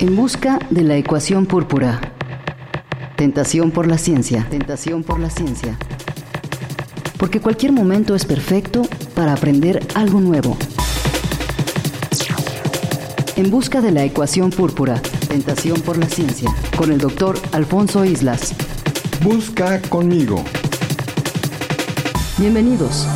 En busca de la ecuación púrpura. Tentación por la ciencia. Tentación por la ciencia. Porque cualquier momento es perfecto para aprender algo nuevo. En busca de la ecuación púrpura. Tentación por la ciencia. Con el doctor Alfonso Islas. Busca conmigo. Bienvenidos.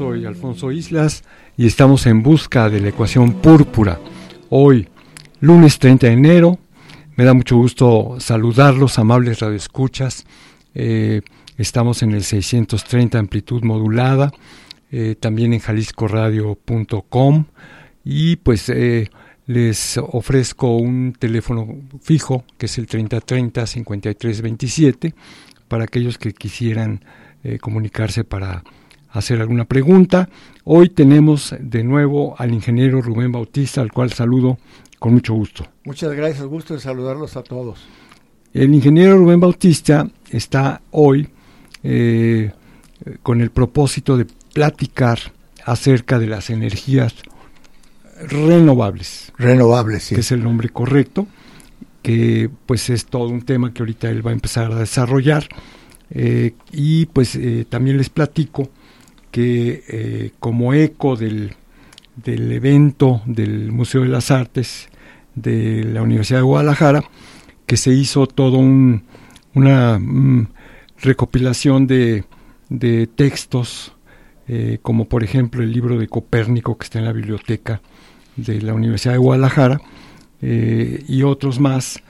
Soy Alfonso Islas y estamos en busca de la ecuación púrpura. Hoy, lunes 30 de enero, me da mucho gusto saludarlos, amables radioescuchas. Eh, estamos en el 630 amplitud modulada, eh, también en jaliscoradio.com y pues eh, les ofrezco un teléfono fijo que es el 3030 5327 para aquellos que quisieran comunicarse para hacer alguna pregunta. Hoy tenemos de nuevo al ingeniero Rubén Bautista, al cual saludo con mucho gusto. Muchas gracias, gusto de saludarlos a todos. El ingeniero Rubén Bautista está hoy eh, con el propósito de platicar acerca de las energías renovables. Renovables, sí. Que es el nombre correcto, que pues es todo un tema que ahorita él va a empezar a desarrollar. Eh, y pues eh, también les platico que eh, como eco del, del, evento del Museo de las Artes de la Universidad de Guadalajara, que se hizo todo un, una mm, recopilación de, de textos, eh, como por ejemplo el libro de Copérnico que está en la biblioteca de la Universidad de Guadalajara, eh, y otros más,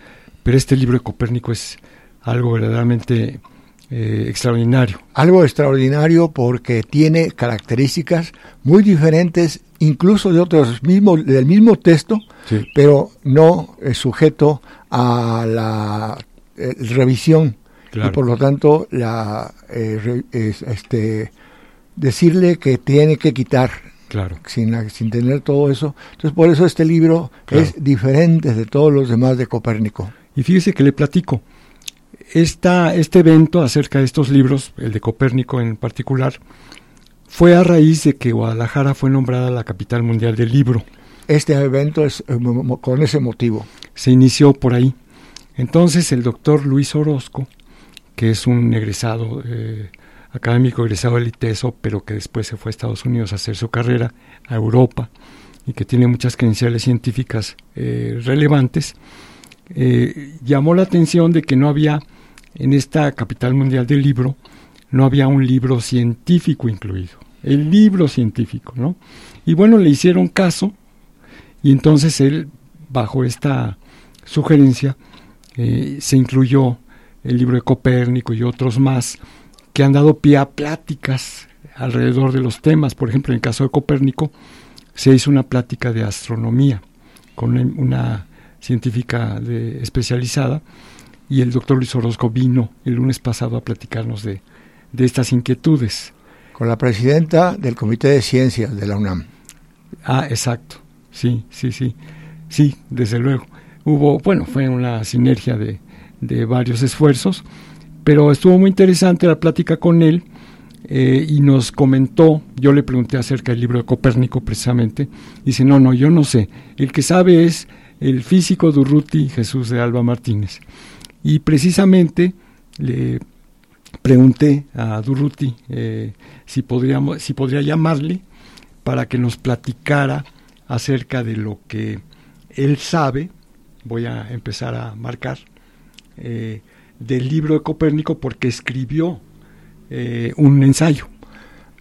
pero este libro de Copérnico es algo verdaderamente eh, extraordinario. Algo extraordinario porque tiene características muy diferentes, incluso de otros mismos, del mismo texto, pero no es sujeto a la eh, revisión. Y por lo tanto, la, eh, este, decirle que tiene que quitar Claro. Sin, sin tener todo eso. Entonces, por eso este libro es diferente de todos los demás de Copérnico. Y fíjese que le platico esta, este evento acerca de estos libros, el de Copérnico en particular, fue a raíz de que Guadalajara fue nombrada la capital mundial del libro. Este evento es eh, con ese motivo. Se inició por ahí. Entonces el doctor Luis Orozco, que es un egresado eh, académico egresado del ITESO, pero que después se fue a Estados Unidos a hacer su carrera, a Europa, y que tiene muchas credenciales científicas eh, relevantes, eh, llamó la atención de que no había, en esta capital mundial del libro, no había un libro científico incluido, el libro científico, ¿no? Y bueno, le hicieron caso, y entonces él, bajo esta sugerencia, eh, se incluyó el libro de Copérnico y otros más, que han dado pie a pláticas alrededor de los temas. Por ejemplo, en el caso de Copérnico, se hizo una plática de astronomía con una científica de, especializada y el doctor Luis Orozco vino el lunes pasado a platicarnos de, de estas inquietudes. Con la presidenta del Comité de Ciencias de la UNAM. Ah, exacto. Sí, sí, sí. Sí, desde luego. Hubo, bueno, fue una sinergia de, de varios esfuerzos pero estuvo muy interesante la plática con él eh, y nos comentó, yo le pregunté acerca del libro de Copérnico precisamente, dice, no, no, yo no sé, el que sabe es el físico Durruti Jesús de Alba Martínez. Y precisamente le pregunté a Durruti eh, si, podríamos, si podría llamarle para que nos platicara acerca de lo que él sabe, voy a empezar a marcar, eh, del libro de Copérnico porque escribió eh, un ensayo.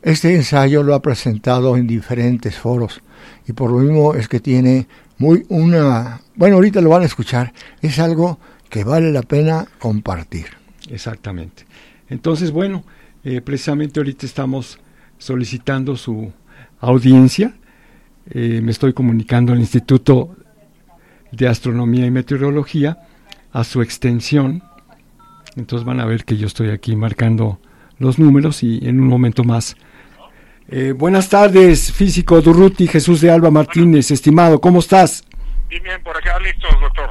Este ensayo lo ha presentado en diferentes foros y por lo mismo es que tiene muy una... Bueno, ahorita lo van a escuchar, es algo que vale la pena compartir. Exactamente. Entonces, bueno, eh, precisamente ahorita estamos solicitando su audiencia. Eh, me estoy comunicando al Instituto de Astronomía y Meteorología a su extensión entonces van a ver que yo estoy aquí marcando los números y en un momento más. Eh, buenas tardes, físico Durruti, Jesús de Alba Martínez, estimado, ¿cómo estás? Bien, por acá listos, doctor.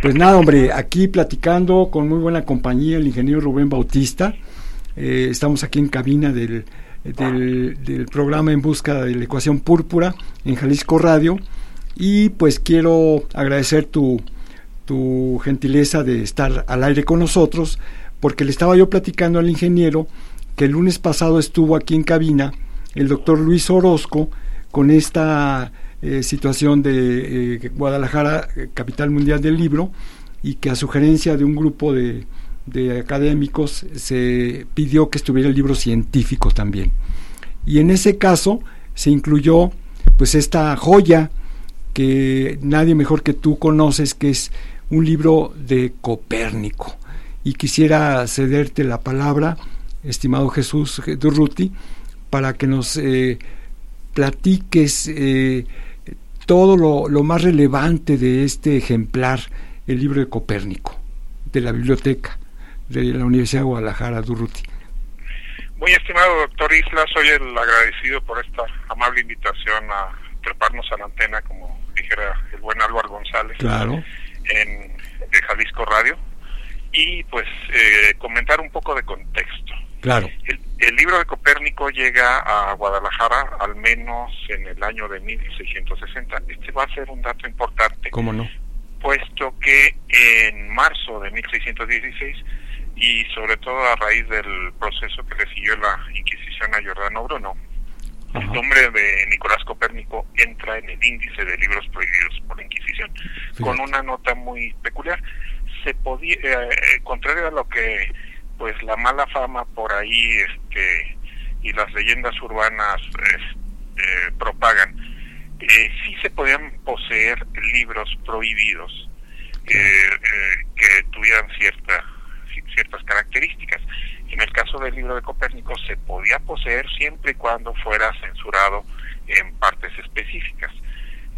Pues nada, hombre, aquí platicando con muy buena compañía el ingeniero Rubén Bautista. Eh, estamos aquí en cabina del, del, del, programa En Busca de la Ecuación Púrpura en Jalisco Radio. Y pues quiero agradecer tu, tu gentileza de estar al aire con nosotros, porque le estaba yo platicando al ingeniero que el lunes pasado estuvo aquí en cabina el doctor Luis Orozco con esta eh, situación de eh, Guadalajara, eh, capital mundial del libro, y que a sugerencia de un grupo de, de académicos se pidió que estuviera el libro científico también. Y en ese caso se incluyó pues esta joya que nadie mejor que tú conoces, que es un libro de Copérnico. Y quisiera cederte la palabra, estimado Jesús Durruti, para que nos platiques todo lo, más relevante de este ejemplar, el libro de Copérnico, de la biblioteca de la Universidad de Guadalajara, Durruti. Muy estimado doctor Isla, soy el agradecido por esta amable invitación a treparnos a la antena, como dijera el buen Álvaro González. Claro en de Jalisco Radio y pues eh, comentar un poco de contexto. Claro. El, libro de Copérnico llega a Guadalajara al menos en el año de 1660. Este va a ser un dato importante. ¿Cómo no? Puesto que en marzo de 1616 y sobre todo a raíz del proceso que le siguió la Inquisición a Giordano Bruno, el nombre de Nicolás Copérnico entra en el índice de libros prohibidos por la Inquisición, con una nota muy peculiar. Se podía, eh, eh, contrario a lo que pues la mala fama por ahí este y las leyendas urbanas este, propagan, eh, sí se podían poseer libros prohibidos eh, que tuvieran cierta, ciertas características. En el caso del libro de Copérnico se podía poseer siempre y cuando fuera censurado en partes específicas.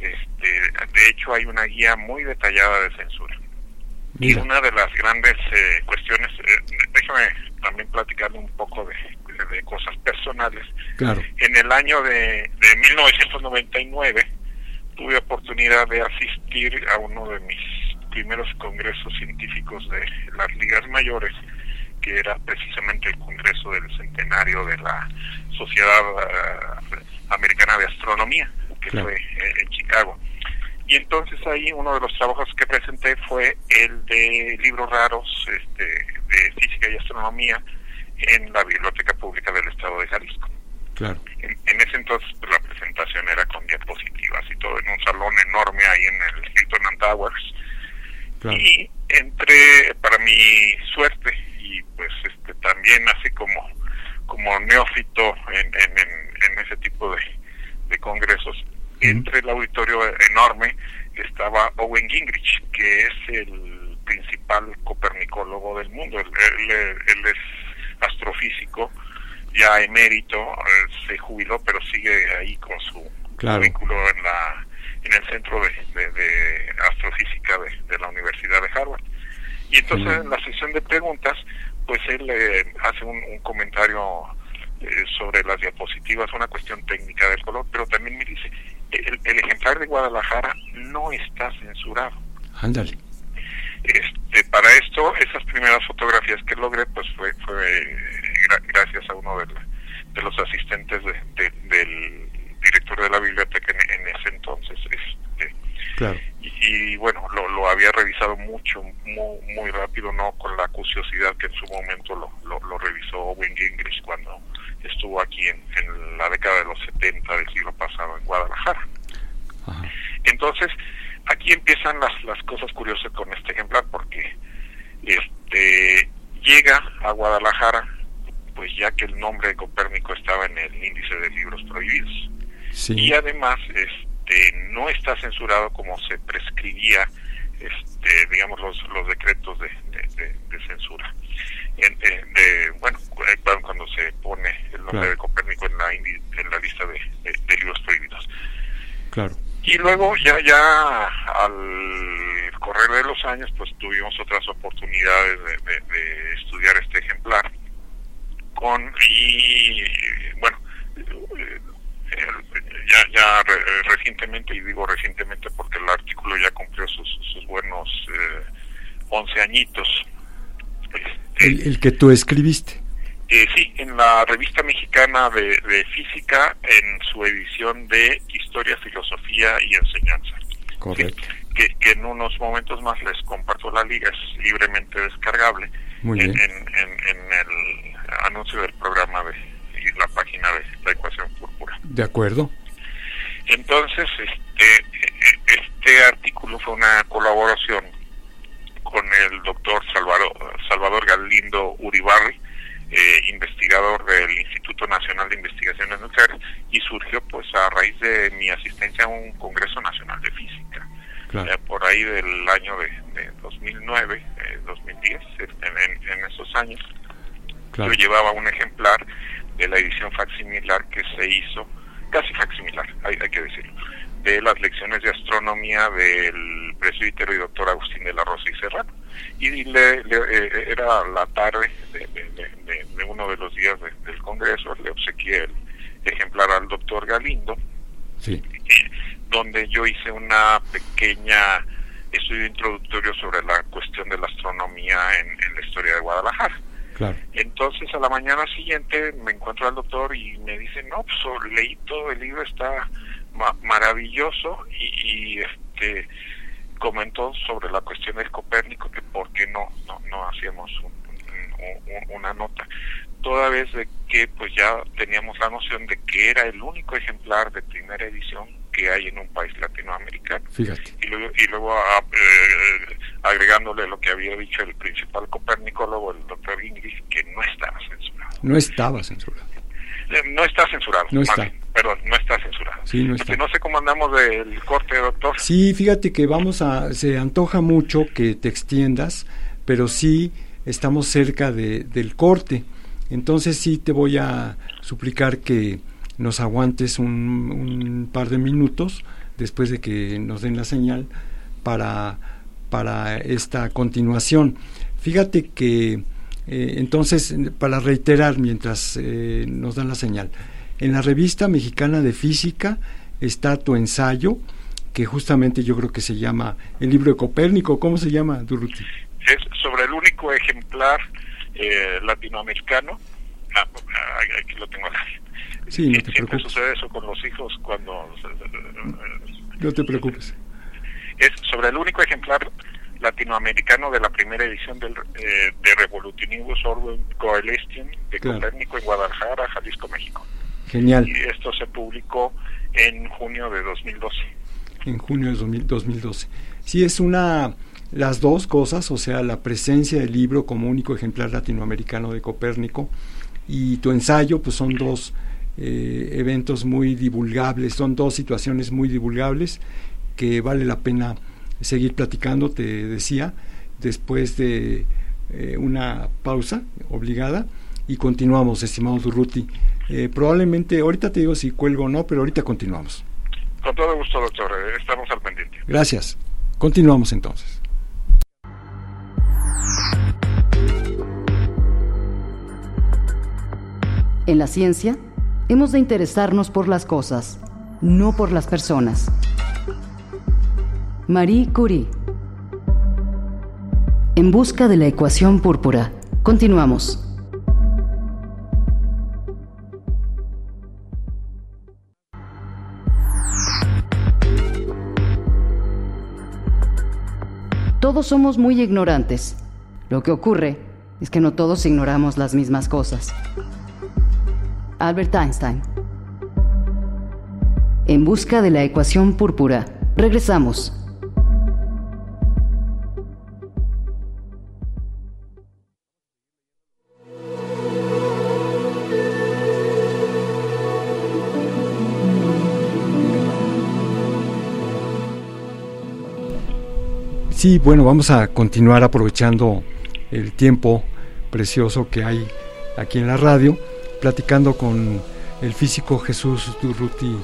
Este, de hecho, hay una guía muy detallada de censura. Y una de las grandes eh, cuestiones, eh, déjame también platicarle un poco de, cosas personales. Claro. En el año de, de 1999 tuve oportunidad de asistir a uno de mis primeros congresos científicos de las ligas mayores que era precisamente el Congreso del Centenario de la Sociedad eh, Americana de Astronomía, que fue eh, en Chicago. Y entonces ahí uno de los trabajos que presenté fue el de libros raros este, de física y astronomía en la Biblioteca Pública del Estado de Jalisco. Claro. En, ese entonces pues, la presentación era con diapositivas y todo en un salón enorme ahí en el Hilton and Towers. Y entre, para mi suerte, y pues este también así como, como neófito en, en, ese tipo de, de congresos, entre el auditorio enorme estaba Owen Gingrich, que es el principal copernicólogo del mundo. Él, es astrofísico, ya emérito, eh, se jubiló, pero sigue ahí con su vínculo en la en el centro de, astrofísica de, la Universidad de Harvard. Y entonces en la sesión de preguntas, pues él eh, hace un, comentario eh, sobre las diapositivas, una cuestión técnica del color, pero también me dice, el, ejemplar de Guadalajara no está censurado. Ándale. Este, para esto, esas primeras fotografías que logré, pues fue, fue gracias a uno de, de los asistentes del director de la biblioteca en, ese entonces. Este, claro. y, bueno, lo, lo, había revisado mucho, muy, muy rápido, no con la acuciosidad que en su momento lo, lo, lo revisó Owen Gingrich cuando estuvo aquí en, en, la década de los 70 del siglo pasado en Guadalajara. Entonces, aquí empiezan las, las cosas curiosas con este ejemplar, porque este llega a Guadalajara, pues ya que el nombre de Copérnico estaba en el índice de libros prohibidos. Y además, este, no está censurado como se prescribía, este, digamos, los, los decretos de, de censura de, bueno, cuando se pone el nombre de Copérnico en la, en la lista de, libros prohibidos. Claro. Y luego ya ya al correr de los años pues tuvimos otras oportunidades de, estudiar este ejemplar con y bueno ya ya recientemente y digo recientemente porque el artículo ya cumplió sus, sus buenos eh, 11 añitos el, que tú escribiste. Eh, sí, en la revista mexicana de, física, en su edición de Historia, Filosofía y Enseñanza. Correcto. que, en unos momentos más les comparto la liga, es libremente descargable Muy en, bien. En, el anuncio del programa de y la página de la ecuación púrpura. De acuerdo. Entonces, este, este artículo fue una colaboración con el doctor Salvador, Salvador Galindo Uribarri, eh, investigador del Instituto Nacional de Investigaciones Nucleares, y surgió pues a raíz de mi asistencia a un Congreso Nacional de Física, por ahí del año de, 2009, 2010, eh, en, en, esos años. Yo llevaba un ejemplar de la edición facsimilar que se hizo, casi facsimilar, hay, hay que decirlo, de las lecciones de astronomía del presbítero y doctor Agustín de la Rosa y Serrano. Y le, eh, era la tarde de, uno de los días del Congreso, le obsequié el ejemplar al doctor Galindo, sí. donde yo hice una pequeña estudio introductorio sobre la cuestión de la astronomía en, la historia de Guadalajara. Claro. Entonces a la mañana siguiente me encuentro al doctor y me dice, no, pues leí todo el libro, está maravilloso y, este comentó sobre la cuestión del Copérnico que por qué no no, no hacíamos una nota. Toda vez de que pues ya teníamos la noción de que era el único ejemplar de primera edición que hay en un país latinoamericano. Fíjate. y luego, y luego ah, eh, agregándole lo que había dicho el principal copernicólogo el doctor Ingrid que no estaba censurado. No estaba censurado no está censurado no está perdón, no está censurado. Sí, no está. no sé cómo andamos del corte, doctor. Sí, fíjate que vamos a, se antoja mucho que te extiendas, pero sí estamos cerca de, del corte. Entonces sí te voy a suplicar que nos aguantes un, un par de minutos después de que nos den la señal para, para esta continuación. Fíjate que eh, entonces, para reiterar mientras eh, nos dan la señal, en la revista mexicana de física está tu ensayo, que justamente yo creo que se llama el libro de Copérnico. ¿Cómo se llama, Durruti? Es sobre el único ejemplar eh, latinoamericano. Ah, aquí lo tengo Sí, no te Siempre preocupes. sucede eso con los hijos cuando... No te preocupes. celebra el único ejemplar latinoamericano de la primera edición del, eh, de Revolutionibus Orbium Coelestium de Copérnico en Guadalajara, Jalisco, México. Genial. Y esto se publicó en junio de 2012. En junio de 2012. Sí, es una las dos cosas, o sea, la presencia del libro como único ejemplar latinoamericano de Copérnico y tu ensayo, pues son dos eh, eventos muy divulgables, son dos situaciones muy divulgables que vale la pena seguir platicando, te decía, después de eh, una pausa obligada y continuamos, estimado Durruti. Eh, probablemente, ahorita te digo si cuelgo o no, pero ahorita continuamos. Con todo gusto, doctor, estamos al pendiente. Gracias. Continuamos entonces. En la ciencia, hemos de interesarnos por las cosas, no por las personas. Marie Curie. En busca de la ecuación púrpura. Continuamos. Todos somos muy ignorantes. Lo que ocurre es que no todos ignoramos las mismas cosas. Albert Einstein. En busca de la ecuación púrpura. Regresamos. Sí, bueno, vamos a continuar aprovechando el tiempo precioso que hay aquí en la radio platicando con el físico Jesús Durruti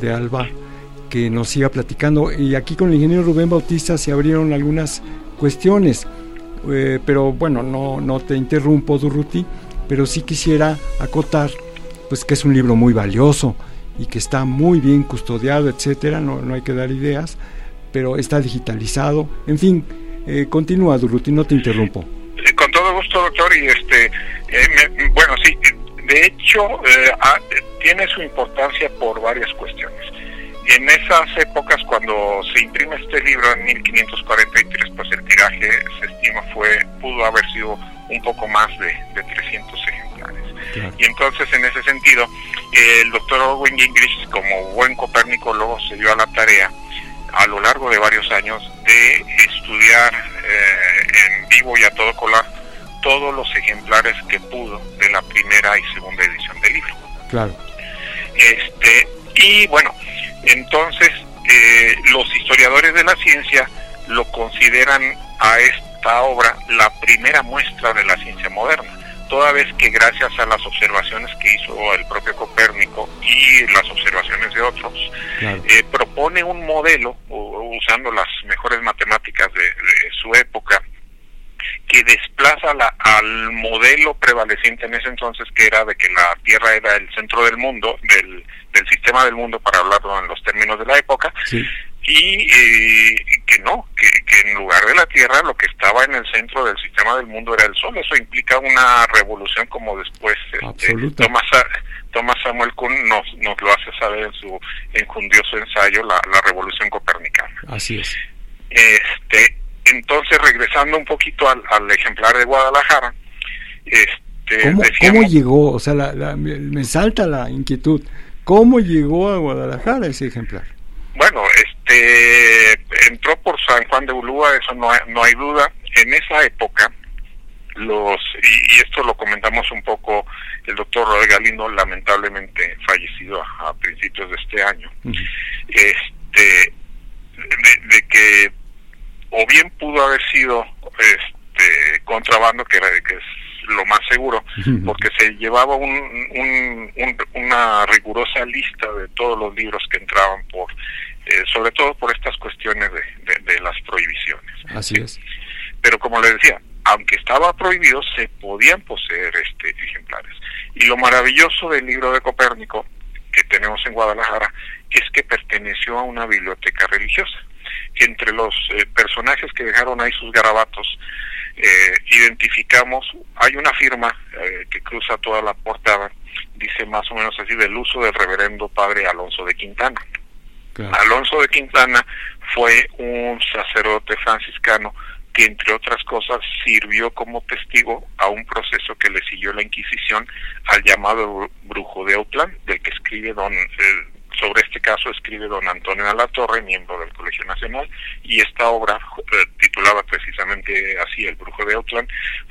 de Alba, que nos siga platicando. Y aquí con el ingeniero Rubén Bautista se abrieron algunas cuestiones, eh, pero bueno, no, no te interrumpo, Durruti, pero sí quisiera acotar pues que es un libro muy valioso y que está muy bien custodiado, etcétera, no, no hay que dar ideas, pero está digitalizado, en fin, eh, continúa Durruti, no te interrumpo. Con todo gusto, doctor, y este, eh, bueno, sí, de hecho, eh, tiene su importancia por varias cuestiones. En esas épocas, cuando se imprime este libro en 1543, pues el tiraje se estima fue pudo haber sido un poco más de, 300 ejemplares. Y entonces, en ese sentido, el doctor Owen Gingrich, como buen copérnico, luego se dio a la tarea a lo largo de varios años de estudiar eh, en vivo y a todo color todos los ejemplares que pudo de la primera y segunda edición del libro. Claro. Este, y bueno, entonces eh, los historiadores de la ciencia lo consideran a esta obra la primera muestra de la ciencia moderna, toda vez que gracias a las observaciones que hizo el propio Copérnico y las observaciones de otros, eh, propone un modelo, usando las mejores matemáticas de su época, que desplaza la, al modelo prevaleciente en ese entonces, que era de que la Tierra era el centro del mundo, del, del sistema del mundo, para hablarlo en los términos de la época, y eh, que no, que, que, en lugar de la Tierra lo que estaba en el centro del sistema del mundo era el Sol. Eso implica una revolución como después este, Thomas, Thomas Samuel Kuhn nos, nos lo hace saber en su enjundioso ensayo, la, la revolución copernicana. Así es. Este, entonces, regresando un poquito al, ejemplar de Guadalajara, este, ¿Cómo, llegó? O sea, me, salta la inquietud. ¿Cómo llegó a Guadalajara ese ejemplar? Bueno, este entró por San Juan de Ulúa, eso no hay, no hay duda. En esa época, los y, esto lo comentamos un poco el doctor Roy Galindo, lamentablemente fallecido a, principios de este año, este de, que o bien pudo haber sido este contrabando que, era, que es lo más seguro porque se llevaba un, una rigurosa lista de todos los libros que entraban por eh, sobre todo por estas cuestiones de, de, las prohibiciones. Así es. Pero como le decía aunque estaba prohibido se podían poseer este ejemplares. Y lo maravilloso del libro de Copérnico que tenemos en Guadalajara es que perteneció a una biblioteca religiosa. Entre los eh, personajes que dejaron ahí sus garabatos, eh, identificamos, hay una firma eh, que cruza toda la portada, dice más o menos así, del uso del reverendo padre Alonso de Quintana. Alonso de Quintana fue un sacerdote franciscano que entre otras cosas sirvió como testigo a un proceso que le siguió la Inquisición al llamado brujo de Autlán, del que escribe don eh, sobre este caso escribe don Antonio de la Torre, miembro del Colegio Nacional, y esta obra, eh, titulada precisamente así, El Brujo de Autlán,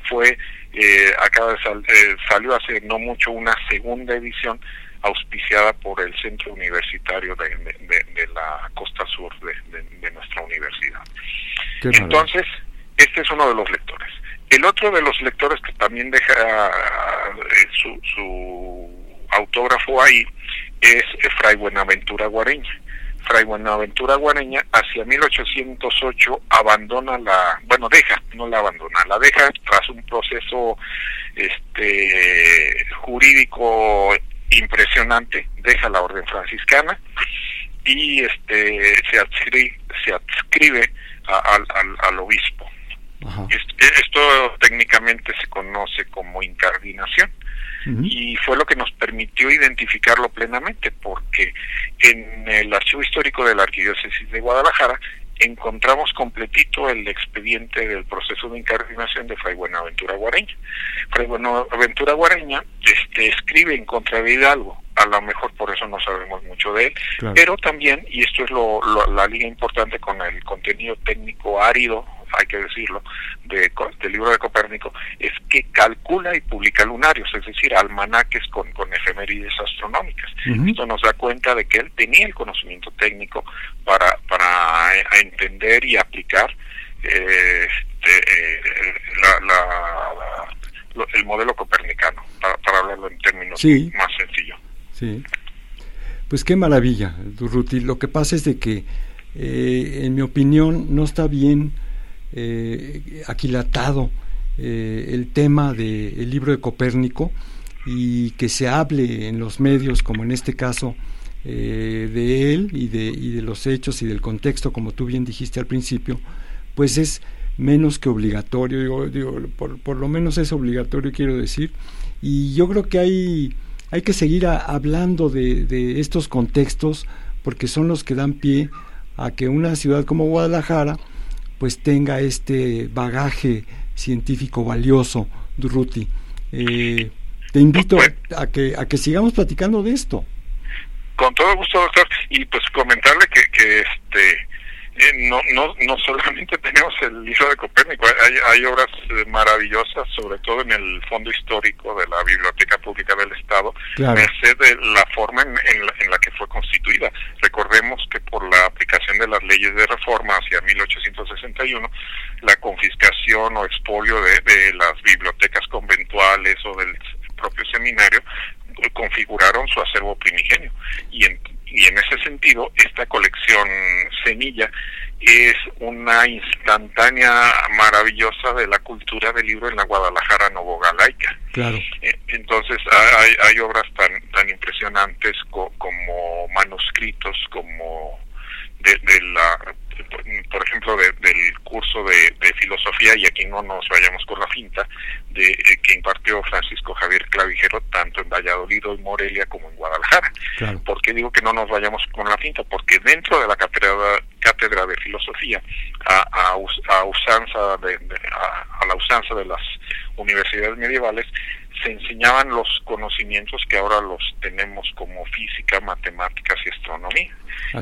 fue, eh, acaba de eh, salió hace no mucho una segunda edición auspiciada por el Centro Universitario de, la costa sur de, nuestra universidad. Entonces, este es uno de los lectores. El otro de los lectores que también deja su, su autógrafo ahí es Fray Buenaventura Guareña. Fray Buenaventura Guareña hacia 1808 abandona la, bueno, deja, no la abandona, la deja tras un proceso este jurídico impresionante, deja la orden franciscana y este se adscribe, se adscribe al, obispo. Esto técnicamente se conoce como incardinación y fue lo que nos permitió identificarlo plenamente, porque en el archivo histórico de la Arquidiócesis de Guadalajara encontramos completito el expediente del proceso de incardinación de Fray Buenaventura Guareña. Fray Buenaventura Guareña este, escribe en contra de Hidalgo, a lo mejor por eso no sabemos mucho de él, pero también, y esto es lo, la liga importante con el contenido técnico árido hay que decirlo, de, del libro de Copérnico, es que calcula y publica lunarios, es decir, almanaques con, con efemérides astronómicas. Esto nos da cuenta de que él tenía el conocimiento técnico para, para eh, entender y aplicar eh, este, eh, el modelo copernicano, para, para hablarlo en términos más sencillos. Sí. Pues qué maravilla, Durruti. Lo que pasa es de que, en mi opinión, no está bien eh, aquilatado eh, el tema del libro de Copérnico y que se hable en los medios, como en este caso, eh, de él y de, y de los hechos y del contexto, como tú bien dijiste al principio, pues es menos que obligatorio, digo, por, por, lo menos es obligatorio, quiero decir, y yo creo que hay, hay que seguir hablando de, de estos contextos porque son los que dan pie a que una ciudad como Guadalajara, pues tenga este bagaje científico valioso, Durruti. Eh, te invito a que, a que sigamos platicando de esto. Con todo gusto, doctor. Y pues comentarle que, que este eh, no, no, no solamente tenemos el libro de Copérnico, hay, hay obras eh, maravillosas, sobre todo en el fondo histórico de la Biblioteca Pública del Estado, merced de la forma en, en, la, que fue constituida. Recordemos que por la aplicación de las leyes de reforma hacia 1861, la confiscación o expolio de, de las bibliotecas conventuales o del propio seminario configuraron su acervo primigenio y en, y en ese sentido esta colección semilla es una instantánea maravillosa de la cultura del libro en la Guadalajara novogalaica. Claro. Eh, entonces hay, hay obras tan tan impresionantes como manuscritos, como de, de la por ejemplo, del curso de, filosofía, y aquí no nos vayamos con la finta, de eh, que impartió Francisco Javier Clavijero tanto en Valladolid y Morelia como en Guadalajara. ¿Por qué digo que no nos vayamos con la finta? Porque dentro de la cátedra, cátedra de filosofía, a, a, usanza de, a la usanza de las universidades medievales, se enseñaban los conocimientos que ahora los tenemos como física, matemáticas y astronomía.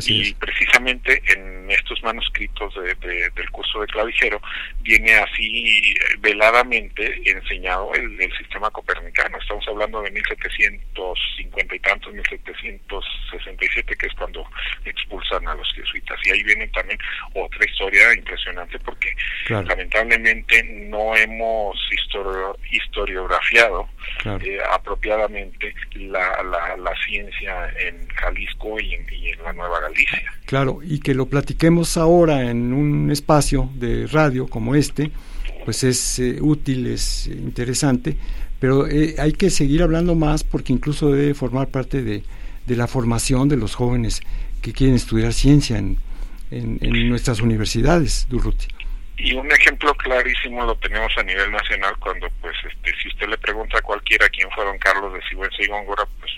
y precisamente en estos manuscritos de, del curso de clavijero viene así eh, veladamente enseñado el, sistema copernicano. Estamos hablando de 1750 y tantos, 1767, que es cuando expulsan a los jesuitas. Y ahí viene también otra historia impresionante porque lamentablemente no hemos historiografiado eh, apropiadamente la, la, ciencia en Jalisco y en, la Nueva Galicia. Claro, y que lo platiquemos ahora en un espacio de radio como este, pues es eh, útil, es interesante, pero eh, hay que seguir hablando más porque incluso debe formar parte de, de la formación de los jóvenes que quieren estudiar ciencia en, en, en nuestras universidades, Durruti. Y un ejemplo clarísimo lo tenemos a nivel nacional cuando, pues, este, si usted le pregunta a cualquiera quién fueron Carlos de Sigüenza y Góngora, pues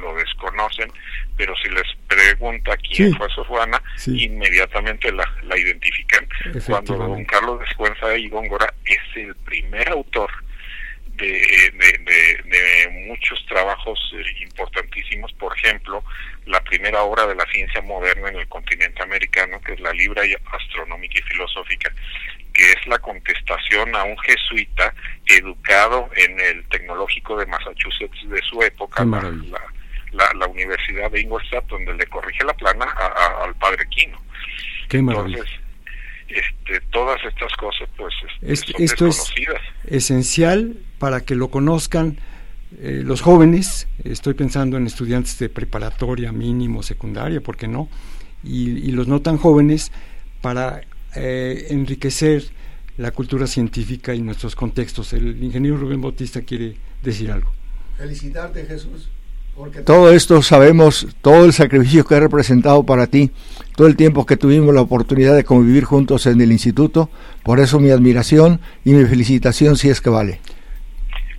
lo desconocen, pero si les pregunta quién fue Sor inmediatamente la, la identifican. Cuando don Carlos Descuenza y Góngora es el primer autor de, de, muchos trabajos importantísimos, por ejemplo, la primera obra de la ciencia moderna en el continente americano, que es la Libra Astronómica y Filosófica, que es la contestación a un jesuita educado en el tecnológico de Massachusetts de su época, la, la, Universidad de Ingolstadt, donde le corrige la plana al padre Quino. Qué Entonces, este, todas estas cosas pues esto es esencial para que lo conozcan eh, los jóvenes, estoy pensando en estudiantes de preparatoria, mínimo, secundaria, ¿por qué no? Y, los no tan jóvenes para eh, enriquecer la cultura científica y nuestros contextos. El ingeniero Rubén Bautista quiere decir algo. Felicitarte Jesús porque todo esto sabemos, todo el sacrificio que ha representado para ti, todo el tiempo que tuvimos la oportunidad de convivir juntos en el instituto, por eso mi admiración y mi felicitación si es que vale.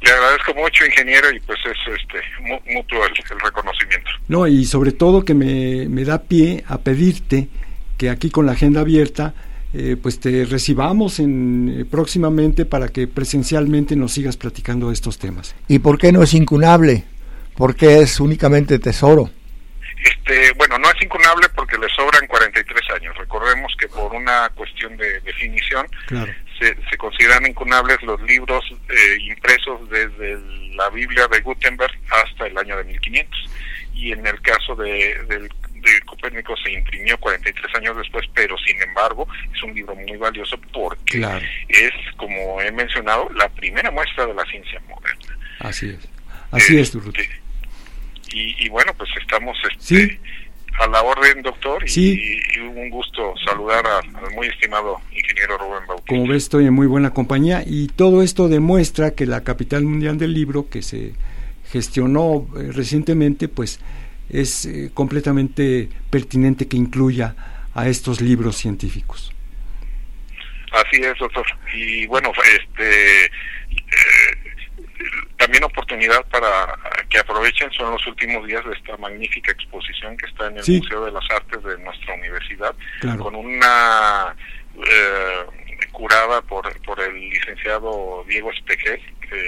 Le agradezco mucho, ingeniero, y pues es este, mutuo el, reconocimiento. No, y sobre todo que me, me, da pie a pedirte que aquí con la agenda abierta, eh, pues te recibamos en, eh, próximamente para que presencialmente nos sigas platicando de estos temas. ¿Y por qué no es incunable? porque es únicamente tesoro. Este, bueno, no es incunable porque le sobran 43 años. Recordemos que por una cuestión de definición se, consideran incunables los libros eh, impresos desde la Biblia de Gutenberg hasta el año de 1500. Y en el caso de, de, Copérnico se imprimió 43 años después, pero sin embargo es un libro muy valioso porque es, como he mencionado, la primera muestra de la ciencia moderna. Así es. Así es, Durruti. Este, y, bueno, pues estamos este, a la orden, doctor, y, un gusto saludar al muy estimado ingeniero Rubén Bautista. Como ves, estoy en muy buena compañía y todo esto demuestra que la capital mundial del libro, que se gestionó eh, recientemente, pues es eh, completamente pertinente que incluya a estos libros científicos. Así es, doctor. Y bueno, este, eh, también oportunidad para que aprovechen son los últimos días de esta magnífica exposición que está en el Museo de las Artes de nuestra universidad, con una eh, curada por, por el licenciado Diego Espejel,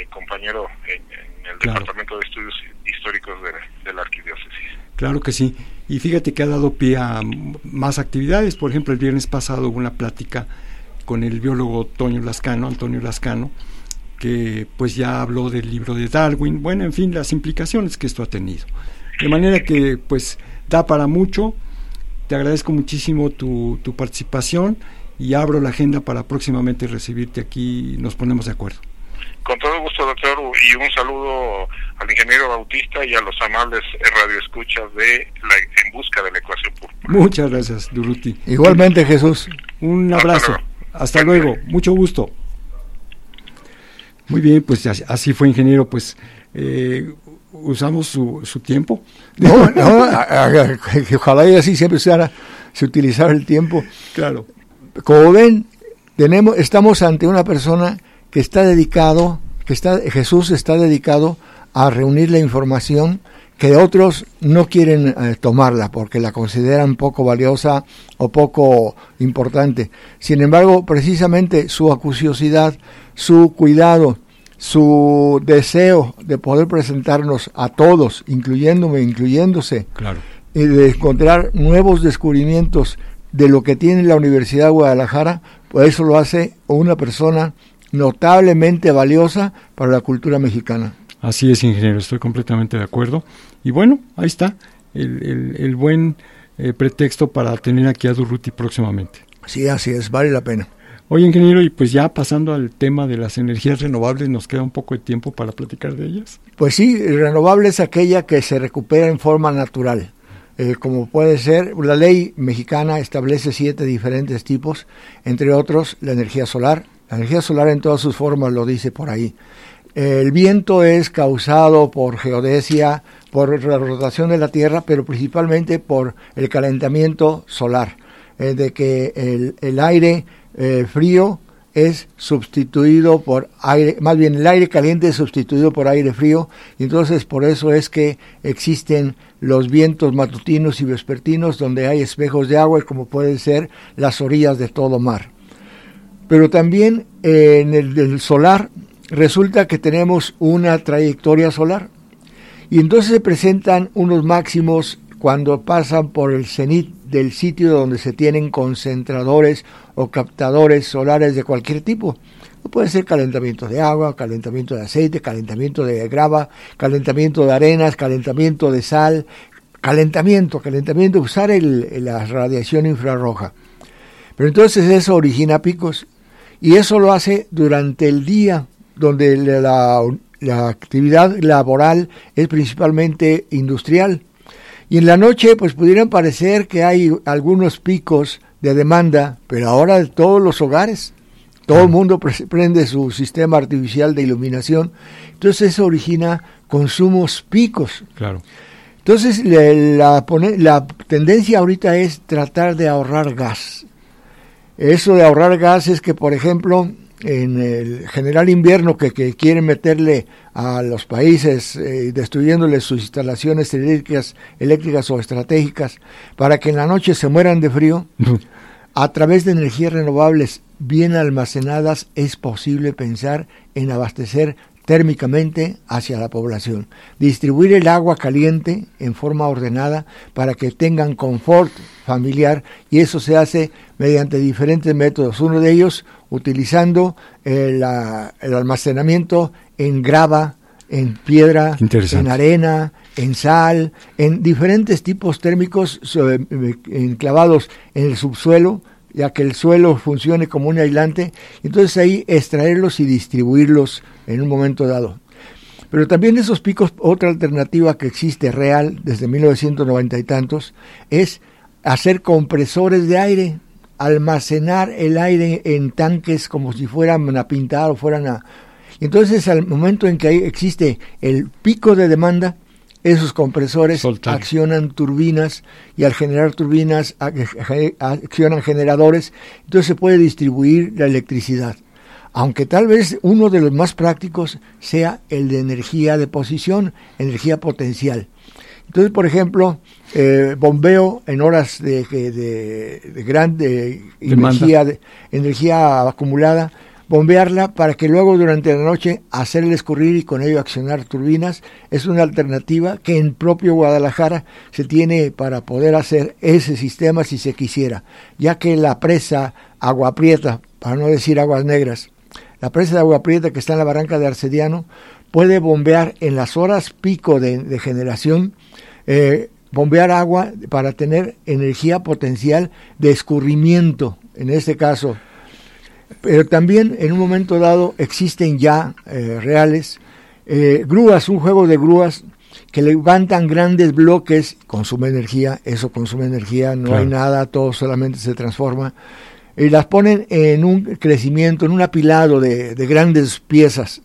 compañero en, el Departamento de Estudios Históricos de, la Arquidiócesis. Claro que sí. Y fíjate que ha dado pie a más actividades. Por ejemplo, el viernes pasado hubo una plática con el biólogo Toño Lascano, Antonio Lascano, que pues ya habló del libro de Darwin, bueno, en fin, las implicaciones que esto ha tenido. De manera que pues da para mucho, te agradezco muchísimo tu, tu participación y abro la agenda para próximamente recibirte aquí y nos ponemos de acuerdo. Con todo gusto, doctor, y un saludo al ingeniero Bautista y a los amables radioescuchas de la, En Busca de la Ecuación Púrpura. Muchas gracias, Duruti. Igualmente, Jesús. Un abrazo. Hasta luego. Mucho gusto. Muy bien, pues así fue, ingeniero, pues eh, usamos su, su, tiempo. No, no, ojalá y así siempre se, se utilizara el tiempo. Claro. Como ven, tenemos, estamos ante una persona que está dedicado, que está, Jesús está dedicado a reunir la información que otros no quieren eh, tomarla porque la consideran poco valiosa o poco importante. Sin embargo, precisamente su acuciosidad, su cuidado, su deseo de poder presentarnos a todos, incluyéndome, incluyéndose, y de encontrar nuevos descubrimientos de lo que tiene la Universidad de Guadalajara, pues eso lo hace una persona notablemente valiosa para la cultura mexicana. Así es, ingeniero, estoy completamente de acuerdo. Y bueno, ahí está el, el, buen eh, pretexto para tener aquí a Durruti próximamente. Sí, así es, vale la pena. Oye, ingeniero, y pues ya pasando al tema de las energías renovables, ¿nos queda un poco de tiempo para platicar de ellas? Pues sí, renovable es aquella que se recupera en forma natural. Eh, como puede ser, la ley mexicana establece siete diferentes tipos, entre otros la energía solar. La energía solar en todas sus formas lo dice por ahí. El viento es causado por geodesia, por la rotación de la Tierra, pero principalmente por el calentamiento solar, de que el, el aire eh, frío es sustituido por aire, más bien el aire caliente es sustituido por aire frío, y entonces por eso es que existen los vientos matutinos y vespertinos donde hay espejos de agua, como pueden ser las orillas de todo mar. Pero también en el, el solar resulta que tenemos una trayectoria solar, y entonces se presentan unos máximos cuando pasan por el cenit del sitio donde se tienen concentradores o captadores solares de cualquier tipo. Puede ser calentamiento de agua, calentamiento de aceite, calentamiento de grava, calentamiento de arenas, calentamiento de sal, calentamiento, calentamiento, usar el, la radiación infrarroja. Pero entonces eso origina picos y eso lo hace durante el día, donde la, la actividad laboral es principalmente industrial y en la noche, pues pudieran parecer que hay algunos picos de demanda, pero ahora de todos los hogares, todo el mundo prende su sistema artificial de iluminación, entonces eso origina consumos picos. Claro. Entonces la, la tendencia ahorita es tratar de ahorrar gas. Eso de ahorrar gas es que, por ejemplo, en el general invierno que, que quieren meterle a los países eh, destruyéndoles sus instalaciones eléctricas, eléctricas o estratégicas para que en la noche se mueran de frío, a través de energías renovables bien almacenadas es posible pensar en abastecer térmicamente hacia la población. Distribuir el agua caliente en forma ordenada para que tengan confort familiar y eso se hace mediante diferentes métodos. Uno de ellos utilizando el, el almacenamiento en grava, en piedra, en arena, en sal, en diferentes tipos térmicos eh, enclavados en el subsuelo ya que el suelo funcione como un aislante, entonces ahí extraerlos y distribuirlos en un momento dado. Pero también esos picos, otra alternativa que existe real desde 1990 y tantos, es hacer compresores de aire, almacenar el aire en tanques como si fueran a pintar o fueran a... Entonces al momento en que existe el pico de demanda, esos compresores accionan turbinas y al generar turbinas accionan generadores, entonces se puede distribuir la electricidad. Aunque tal vez uno de los más prácticos sea el de energía de posición, energía potencial. Entonces, por ejemplo, eh, bombeo en horas de, de, grande energía, energía acumulada bombearla para que luego durante la noche hacerle escurrir y con ello accionar turbinas. Es una alternativa que en propio Guadalajara se tiene para poder hacer ese sistema si se quisiera, ya que la presa Agua Prieta, para no decir Aguas Negras, la presa de Agua Prieta que está en la barranca de Arcediano puede bombear en las horas pico de, generación, eh, bombear agua para tener energía potencial de escurrimiento, en este caso pero también en un momento dado existen ya eh, reales eh, grúas, un juego de grúas que levantan grandes bloques, consume energía, eso consume energía, no hay nada, todo solamente se transforma, y las ponen en un crecimiento, en un apilado de, grandes piezas.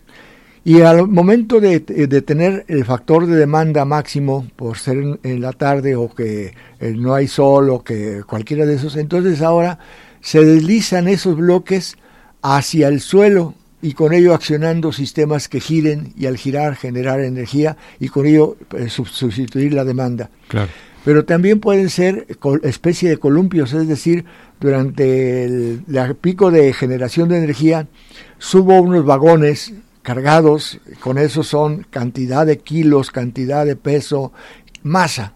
Y al momento de, tener el factor de demanda máximo por ser en, en la tarde o que eh, no hay sol o que cualquiera de esos, entonces ahora se deslizan esos bloques hacia el suelo y con ello accionando sistemas que giren y al girar generar energía y con ello eh, sustituir la demanda. Pero también pueden ser especie de columpios, es decir, durante el, pico de generación de energía subo unos vagones cargados, con eso son cantidad de kilos, cantidad de peso, masa,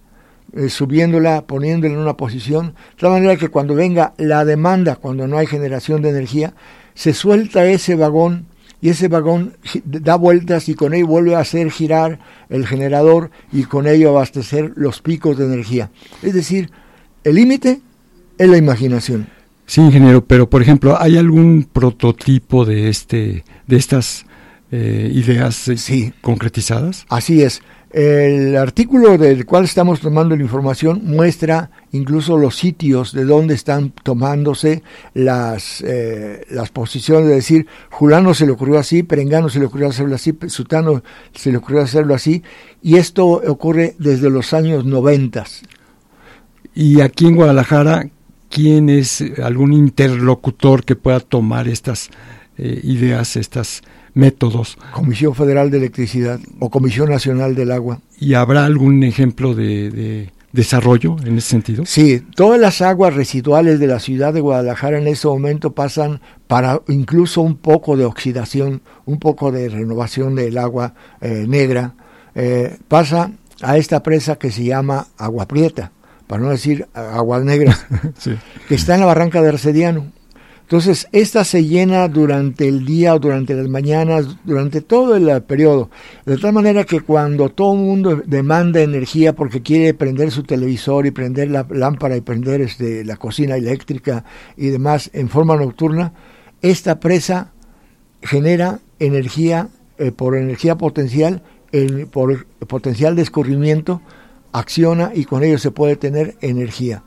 eh, subiéndola, poniéndola en una posición, de tal manera que cuando venga la demanda, cuando no hay generación de energía, se suelta ese vagón y ese vagón da vueltas y con ello vuelve a hacer girar el generador y con ello abastecer los picos de energía. Es decir, el límite es la imaginación. Sí, ingeniero, pero por ejemplo, ¿hay algún prototipo de este de estas eh, ideas eh, sí. concretizadas? Así es. El artículo del cual estamos tomando la información muestra incluso los sitios de donde están tomándose las, eh, las posiciones, de decir, Julano se le ocurrió así, Perengano se le ocurrió hacerlo así, Sutano se le ocurrió hacerlo así, y esto ocurre desde los años noventas. Y aquí en Guadalajara, quién es algún interlocutor que pueda tomar estas eh, ideas, estos métodos. Comisión Federal de Electricidad o Comisión Nacional del Agua. ¿Y habrá algún ejemplo de, desarrollo en ese sentido? Sí, todas las aguas residuales de la ciudad de Guadalajara en ese momento pasan para incluso un poco de oxidación, un poco de renovación del agua eh, negra, eh, pasa a esta presa que se llama Agua Prieta, para no decir Aguas Negras, que está en la barranca de Arcediano. Entonces, esta se llena durante el día o durante las mañanas, durante todo el periodo. De tal manera que cuando todo el mundo demanda energía porque quiere prender su televisor y prender la lámpara y prender este, la cocina eléctrica y demás en forma nocturna, esta presa genera energía eh, por energía potencial, el, por potencial de escurrimiento, acciona y con ello se puede tener energía.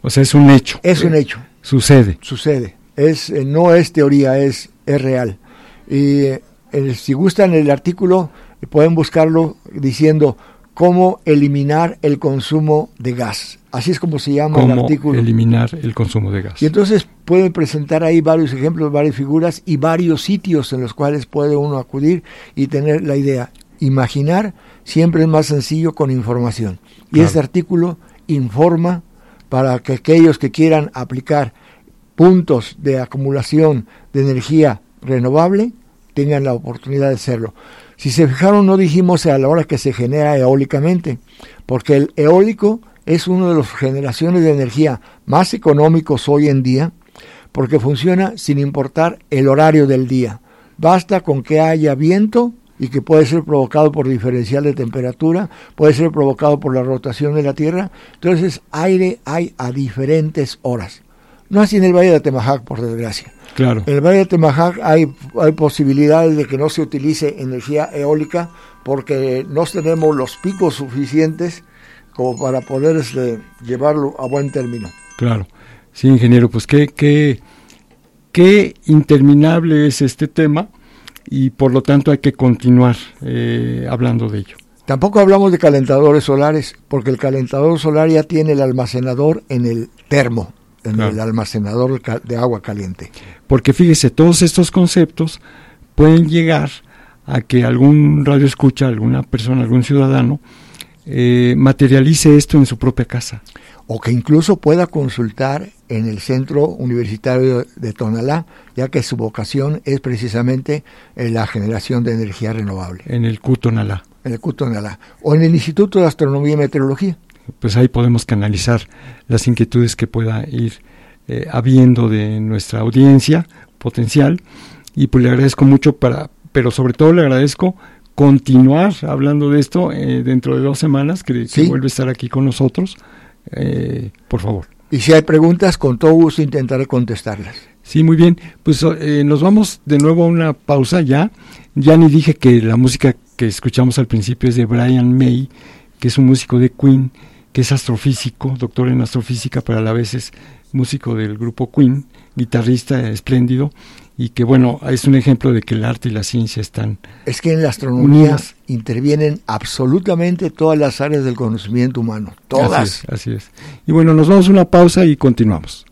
O sea, es un hecho. Es un hecho. Sucede. Sucede es eh, no es teoría, es, es real. Y eh, si gustan el artículo, pueden buscarlo diciendo cómo eliminar el consumo de gas. Así es como se llama el artículo. eliminar el consumo de gas. Y entonces pueden presentar ahí varios ejemplos, varias figuras y varios sitios en los cuales puede uno acudir y tener la idea. Imaginar siempre es más sencillo con información. Y este artículo informa para que aquellos que quieran aplicar puntos de acumulación de energía renovable tengan la oportunidad de hacerlo. Si se fijaron, no dijimos a la hora que se genera eólicamente, porque el eólico es una de las generaciones de energía más económicos hoy en día, porque funciona sin importar el horario del día. Basta con que haya viento y que puede ser provocado por diferencial de temperatura, puede ser provocado por la rotación de la Tierra. Entonces, aire hay a diferentes horas. No así en el Valle de Temajac, por desgracia. Claro. En el Valle de Temajac hay, hay posibilidades de que no se utilice energía eólica porque no tenemos los picos suficientes como para poder este, llevarlo a buen término. Claro. Sí, ingeniero, pues qué, qué, qué interminable es este tema y por lo tanto hay que continuar eh, hablando de ello. Tampoco hablamos de calentadores solares, porque el calentador solar ya tiene el almacenador en el termo, en el almacenador de agua caliente. Porque fíjese, todos estos conceptos pueden llegar a que algún radio escucha, alguna persona, algún ciudadano, eh, materialice esto en su propia casa. O que incluso pueda consultar en el Centro Universitario de Tonalá, ya que su vocación es precisamente la generación de energía renovable. En el CUTONALA. En el CUTONALA. O en el Instituto de Astronomía y Meteorología pues ahí podemos canalizar las inquietudes que pueda ir eh, habiendo de nuestra audiencia potencial. Y pues le agradezco mucho para pero sobre todo le agradezco continuar hablando de esto eh, dentro de dos semanas que, vuelve a estar aquí con nosotros. Eh, por favor. Y si hay preguntas con todo gusto intentaré contestarlas. Sí muy bien. Pues nos vamos de nuevo a una pausa ya. Ya ni dije que la música que escuchamos al principio es de Brian May que es un músico de Queen que es astrofísico, doctor en astrofísica, pero a la vez es músico del grupo Queen, guitarrista espléndido, y que bueno, es un ejemplo de que el arte y la ciencia están. Es que en la astronomía intervienen absolutamente todas las áreas del conocimiento humano, todas. Así es, así es. Y bueno, nos vamos a una pausa y continuamos.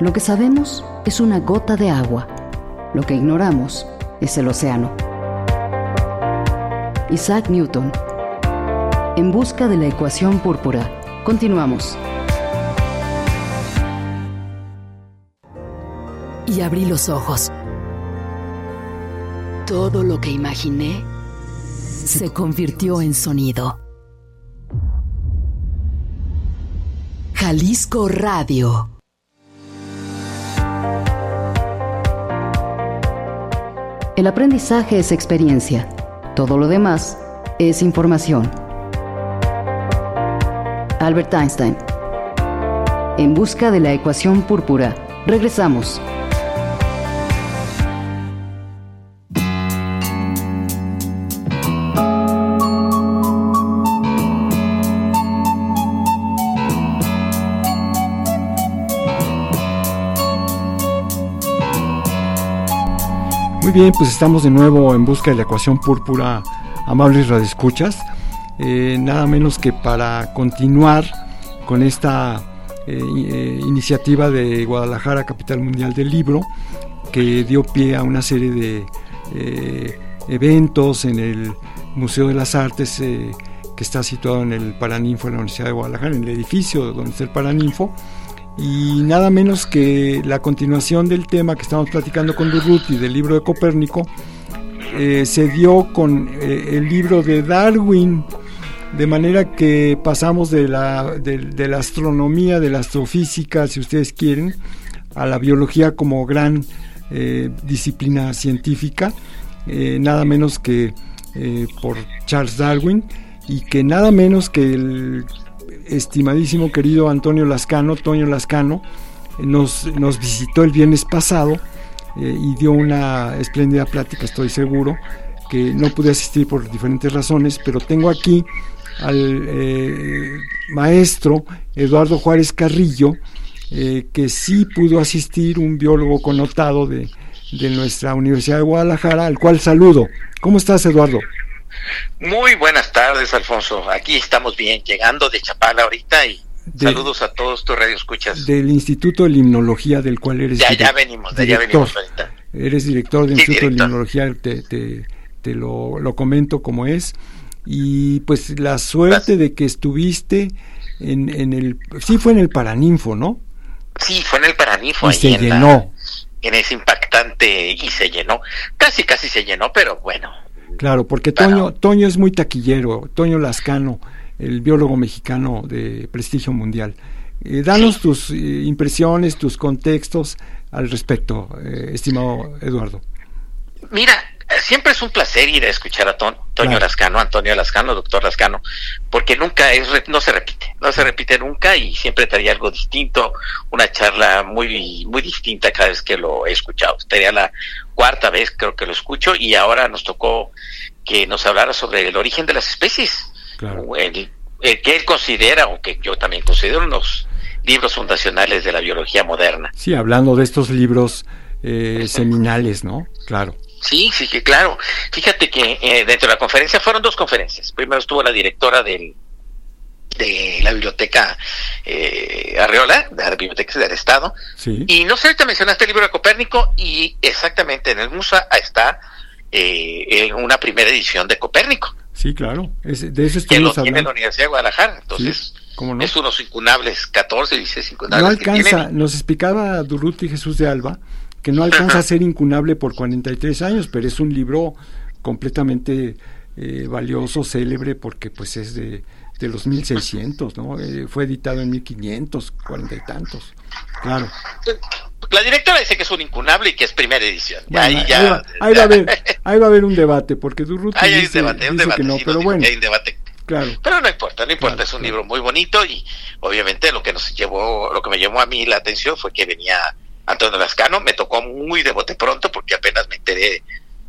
Lo que sabemos es una gota de agua. Lo que ignoramos es el océano. Isaac Newton. En busca de la ecuación púrpura. Continuamos. Y abrí los ojos. Todo lo que imaginé se convirtió en sonido. Jalisco Radio. El aprendizaje es experiencia todo lo demás es información. Albert Einstein. En busca de la ecuación púrpura. Regresamos. Muy bien, pues estamos de nuevo en busca de la ecuación púrpura, amables radioescuchas. eh, nada menos que para continuar con esta eh, iniciativa de Guadalajara, capital mundial del libro, que dio pie a una serie de eventos en el Museo de las Artes que está situado en el Paraninfo de la Universidad de Guadalajara, en el edificio donde está el Paraninfo, y nada menos que la continuación del tema que estamos platicando con Durruti del libro de Copérnico, eh, se dio con eh, el libro de Darwin, de manera que pasamos de la, de, la astronomía, de la astrofísica, si ustedes quieren, a la biología como gran eh, disciplina científica, nada menos que por Charles Darwin, y que nada menos que el estimadísimo querido Antonio Lascano, Toño Lascano, nos, nos visitó el viernes pasado eh, y dio una espléndida plática, estoy seguro, que no pude asistir por diferentes razones, pero tengo aquí al eh, maestro Eduardo Juárez Carrillo, eh, que sí pudo asistir, un biólogo connotado de, de nuestra Universidad de Guadalajara, al cual saludo. ¿Cómo estás, Eduardo? Muy buenas tardes, Alfonso. Aquí estamos bien, llegando de Chapala ahorita y saludos a todos tus radioescuchas. Del Instituto de Limnología, del cual eres Ya, ya venimos, de allá venimos ahorita. Eres director del Instituto de Limnología, te, te, lo, lo, comento como es. Y pues la suerte de que estuviste en, en el... Sí, fue en el Paraninfo, ¿no? Sí, fue en el Paraninfo. Y se llenó. en ese impactante y se llenó. Casi, casi se llenó, pero bueno, Claro, porque Toño, Toño es muy taquillero, Toño Lascano, el biólogo mexicano de prestigio mundial. Eh, danos tus eh, impresiones, tus contextos al respecto, eh, estimado Eduardo. Mira, siempre es un placer ir a escuchar a Toño Lascano, Antonio Lascano, doctor Lascano, porque nunca es, no se repite, no se repite nunca y siempre traía algo distinto, una charla muy, muy distinta cada vez que lo he escuchado. Estaría la cuarta vez creo que lo escucho y ahora nos tocó que nos hablara sobre el origen de las especies, el, que él considera o que yo también considero unos libros fundacionales de la biología moderna. Sí, hablando de estos libros eh, seminales, ¿no? Claro. Sí, sí, que claro. Fíjate que eh, dentro de la conferencia fueron dos conferencias. Primero estuvo la directora del, de la biblioteca eh, Arreola, de la biblioteca del Estado. Y no sé, ahorita mencionaste el libro de Copérnico y exactamente en el MUSA está eh, una primera edición de Copérnico. Sí, claro. de eso que lo tiene la Universidad de Guadalajara. Entonces, es unos incunables, 14, 16 incunables. No alcanza, nos explicaba Durruti Jesús de Alba, que no alcanza a ser incunable por 43 años, pero es un libro completamente eh, valioso, célebre, porque pues es de, de los 1600, ¿no? Eh, fue editado en 1500, cuarenta y tantos, claro. La directora dice que es un incunable y que es primera edición. ahí, ya, ahí, va, a haber, ahí va a haber un debate, porque Durruti hay un debate, un debate, no, pero bueno. Hay un debate. Claro. Pero no importa, no importa, es un libro muy bonito y obviamente lo que nos llevó, lo que me llamó a mí la atención fue que venía Antonio Lascano, me tocó muy de bote pronto porque apenas me enteré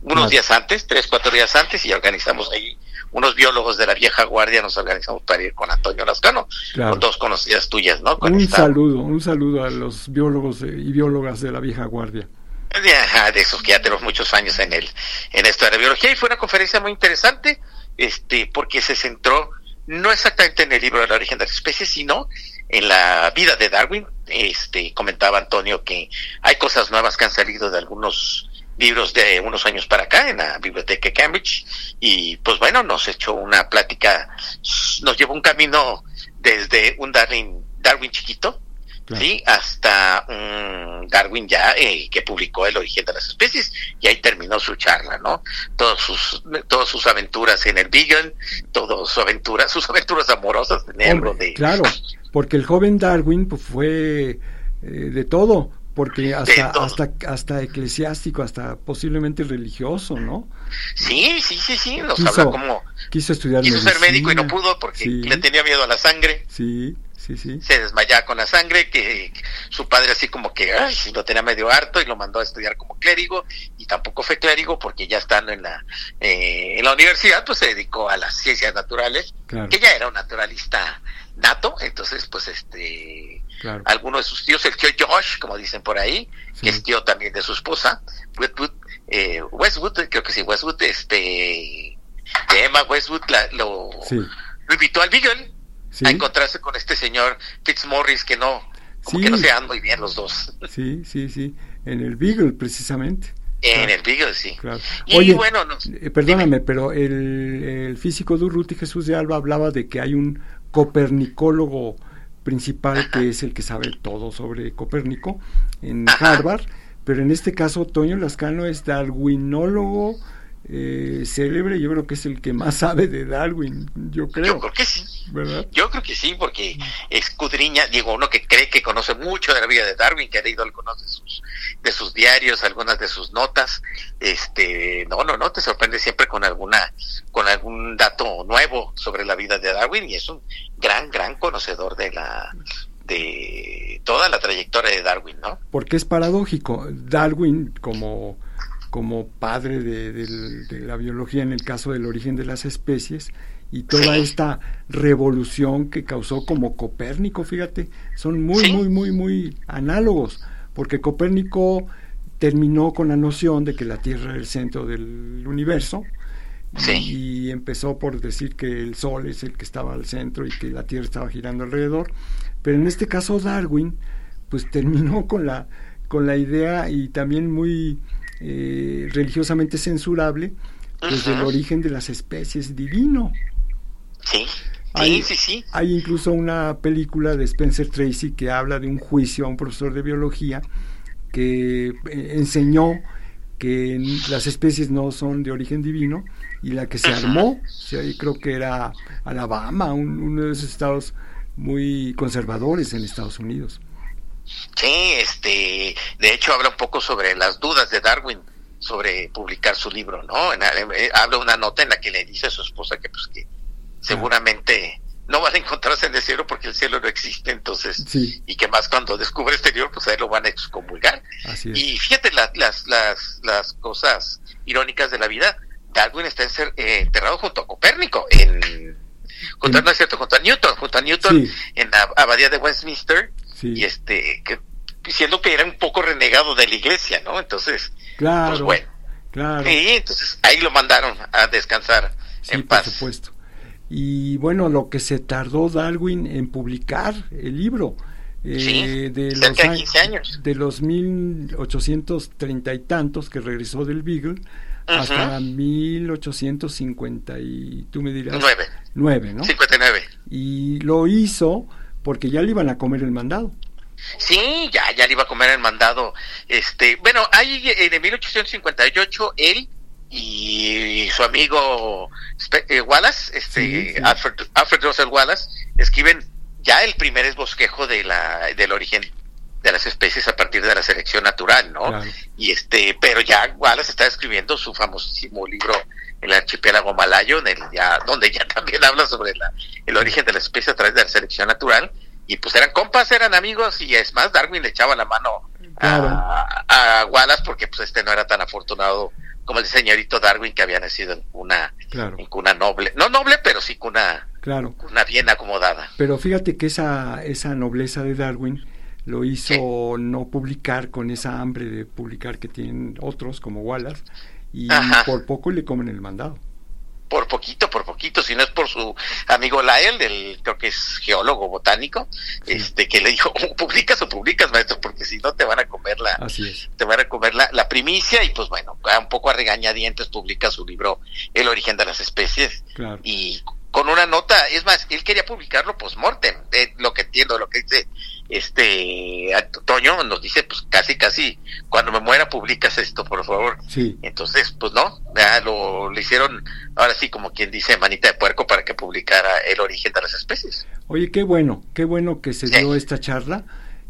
unos días antes, tres, cuatro días antes, y organizamos ahí, unos biólogos de la vieja guardia nos organizamos para ir con Antonio Lascano, con dos conocidas tuyas, ¿no? un saludo, un saludo a los biólogos y biólogas de la vieja guardia. De, de esos que ya tenemos muchos años en el, en esto de la biología, y fue una conferencia muy interesante, este, porque se centró no exactamente en el libro del origen de las especies, sino en la vida de Darwin. Este, comentaba Antonio que hay cosas nuevas que han salido de algunos libros de unos años para acá en la biblioteca de Cambridge y pues bueno nos echó una plática nos llevó un camino desde un Darwin Darwin chiquito sí hasta un Darwin ya eh, que publicó el origen de las especies y ahí terminó su charla no todas sus todas sus aventuras en el Beagle todas sus aventuras sus aventuras amorosas en de claro porque el joven Darwin pues, fue eh, de todo porque hasta, hasta, hasta eclesiástico, hasta posiblemente religioso, ¿no? Sí, sí, sí, sí, nos habla como... Quiso estudiar Quiso ser médico y no pudo porque le tenía miedo a la sangre. Sí, sí, sí. Se desmayaba con la sangre, que su padre así como que ay, lo tenía medio harto y lo mandó a estudiar como clérigo y tampoco fue clérigo porque ya estando en la, eh, en la universidad pues se dedicó a las ciencias naturales, que ya era un naturalista nato, entonces pues este Alguno de sus tíos, el tío Josh, como dicen por ahí, que es tío también de su esposa, Westwood, eh, Westwood, creo que sí, Westwood, este, Emma Westwood lo, lo invitó al Beagle a encontrarse con este señor Fitzmorris que no, como que no se dan muy bien los dos. Sí, sí, sí, en el Beagle precisamente. En el Beagle, sí. Y bueno, eh, perdóname, pero el, el físico Durruti Jesús de Alba hablaba de que hay un copernicólogo principal que es el que sabe todo sobre Copérnico en Harvard, pero en este caso Toño Lascano es darwinólogo eh, célebre, yo creo que es el que más sabe de Darwin, yo creo. Yo creo que sí. Yo creo que sí, porque escudriña, digo, uno que cree que conoce mucho de la vida de Darwin, que ha leído algunos de sus, de sus diarios, algunas de sus notas, este, no, no, no, te sorprende siempre con alguna, con algún dato nuevo sobre la vida de Darwin y es un gran, gran conocedor de la, de toda la trayectoria de Darwin, ¿no? Porque es paradójico, Darwin como como padre de, la biología en el caso del origen de las especies y toda esta revolución que causó como Copérnico, fíjate, son muy, muy, muy, muy análogos, porque Copérnico terminó con la noción de que la Tierra era el centro del universo y empezó por decir que el Sol es el que estaba al centro y que la Tierra estaba girando alrededor, pero en este caso Darwin pues terminó con la con la idea y también muy eh, religiosamente censurable, desde el origen de las especies divino. Sí. Hay, sí, sí, hay incluso una película de Spencer Tracy que habla de un juicio a un profesor de biología que eh, enseñó que las especies no son de origen divino y la que se armó, creo que era Alabama, uno de esos estados muy conservadores en Estados Unidos. Sí, este, de hecho habla un poco sobre las dudas de Darwin sobre publicar su libro, ¿no? Eh, habla una nota en la que le dice a su esposa que pues que seguramente no van a encontrarse en el cielo porque el cielo no existe, entonces, y que más cuando descubre este libro, pues ahí lo van a excomulgar. Y fíjate las, las, las, las cosas irónicas de la vida, Darwin está eh, enterrado junto a Copérnico, en, junto, no es cierto, junto a Newton, junto a Newton en la abadía de Westminster, y este, que, diciendo que era un poco renegado de la iglesia, ¿no? Entonces, claro, pues bueno. Claro. Sí, entonces ahí lo mandaron a descansar en paz. Por supuesto. Y bueno, lo que se tardó Darwin en publicar el libro. Eh, de, los, 15 años. de los 1830 y tantos que regresó del Beagle hasta 1850 y tú me dirás 9 9 ¿no? 59 y lo hizo porque ya le iban a comer el mandado. Sí, ya, ya le iba a comer el mandado. Este, bueno, ahí en 1858 él y su amigo eh, Wallace, este, Alfred, Russell Wallace, escriben ya el primer esbosquejo de la, del origen de las especies a partir de la selección natural, ¿no? Y este, pero ya Wallace está escribiendo su famosísimo libro El archipiélago malayo, en el ya, donde ya también habla sobre la, el origen de las especies a través de la selección natural. Y pues eran compas, eran amigos, y es más, Darwin le echaba la mano a, Wallace porque pues este no era tan afortunado como el señorito Darwin que había nacido en una, en cuna noble, no noble, pero sí cuna, claro. cuna bien acomodada. Pero fíjate que esa, esa nobleza de Darwin lo hizo no publicar con esa hambre de publicar que tienen otros como Wallace y por poco le comen el mandado. Por poquito, por poquito, si no es por su amigo Lael, del, creo que es geólogo botánico, este que le dijo, publicas o publicas, maestro, porque si no te van a comer la, te van a comer la, la, primicia, y pues bueno, un poco a regañadientes publica su libro El origen de las especies, y con una nota, es más, él quería publicarlo post-mortem, eh, lo que entiendo, lo que dice este Toño nos dice pues casi casi cuando me muera publicas esto por favor. Sí. Entonces pues no ya lo, hicieron ahora sí como quien dice manita de puerco para que publicara el origen de las especies. Oye qué bueno qué bueno que se dio esta charla.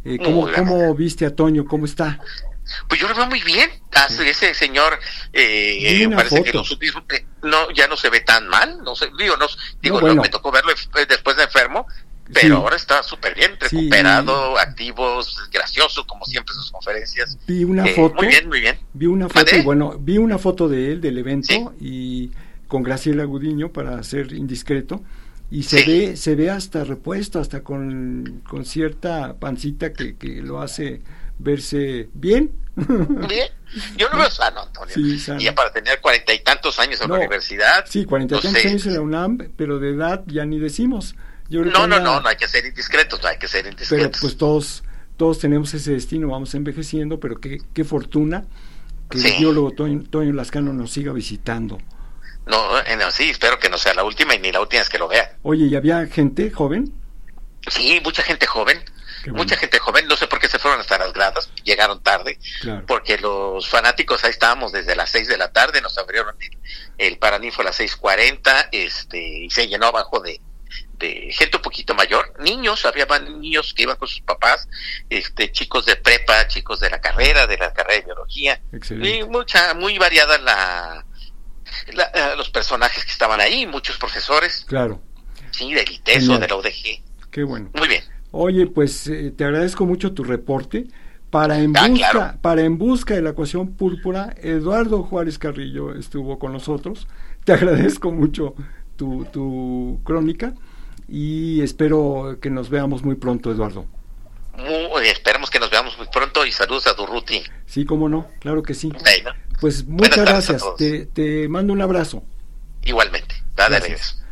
Eh, ¿cómo, ¿cómo viste a Toño cómo está pues yo lo veo muy bien. Ah, ese señor eh, parece que eh, no ya no se ve tan mal no sé digo no digo no, me tocó verlo después de enfermo pero ahora está súper bien, recuperado, activo, gracioso, como siempre sus conferencias. Vi una eh, foto. Muy bien, muy bien. Vi una foto, y bueno, vi una foto de él, del evento, y con Graciela Gudiño, para ser indiscreto, y se ve se ve hasta repuesto, hasta con, con cierta pancita que, que lo hace verse bien. Bien. Yo lo veo sano, Antonio. Sí, sano. Y ya para tener cuarenta y tantos años en la universidad. Sí, cuarenta y tantos años en la UNAM, pero de edad ya ni decimos. No, no, no, no hay que ser indiscretos, no hay que ser indiscretos. Pero pues todos, todos tenemos ese destino, vamos envejeciendo, pero qué, qué fortuna que el biólogo Toño, Toño, Lascano nos siga visitando. No, no, sí, espero que no sea la última y ni la última es que lo vea. Oye, ¿y había gente joven? Sí, mucha gente joven. Mucha gente joven, no sé por qué se fueron hasta las gradas, llegaron tarde, porque los fanáticos ahí estábamos desde las 6 de la tarde, nos abrieron el, el a las 6.40 este, y se llenó abajo de, de gente un poquito mayor, niños, había niños que iban con sus papás, este, chicos de prepa, chicos de la carrera, de la carrera de biología, y mucha, muy variada la, eh, los personajes que estaban ahí, muchos profesores. Claro. Sí, del ITESO, de la UDG. Qué bueno. Muy bien. Oye, pues eh, te agradezco mucho tu reporte. Para en, ah, busca, para en busca de la ecuación púrpura, Eduardo Juárez Carrillo estuvo con nosotros. Te agradezco mucho tu, tu crónica y espero que nos veamos muy pronto, Eduardo. Muy, esperemos que nos veamos muy pronto y saludos a Durruti. Sí, cómo no, claro que sí. Pues muchas gracias, te, te, mando un abrazo. Igualmente, gracias.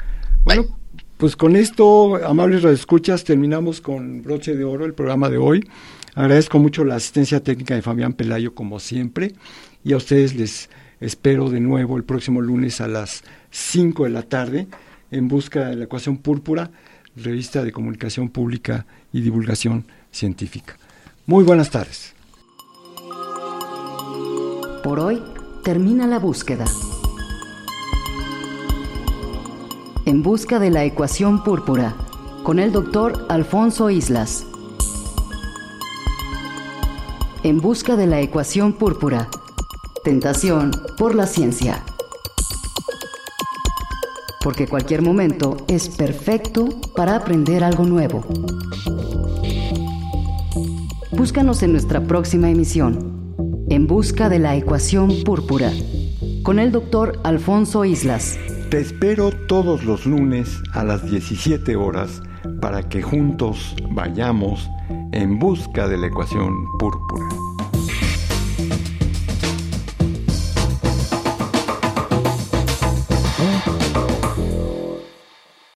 Bueno, pues con esto, amables radioescuchas, terminamos con broche de oro el programa de hoy. Agradezco mucho la asistencia técnica de Fabián Pelayo, como siempre, y a ustedes les espero de nuevo el próximo lunes a las 5 de la tarde en busca de la ecuación púrpura, revista de comunicación pública y divulgación científica. Muy buenas tardes. Por hoy termina la búsqueda. En busca de la ecuación púrpura, con el doctor Alfonso Islas. En busca de la ecuación púrpura. Tentación por la ciencia. Porque cualquier momento es perfecto para aprender algo nuevo. Búscanos en nuestra próxima emisión. En busca de la ecuación púrpura. Con el doctor Alfonso Islas. Te espero todos los lunes a las 17 horas para que juntos vayamos en busca de la ecuación púrpura.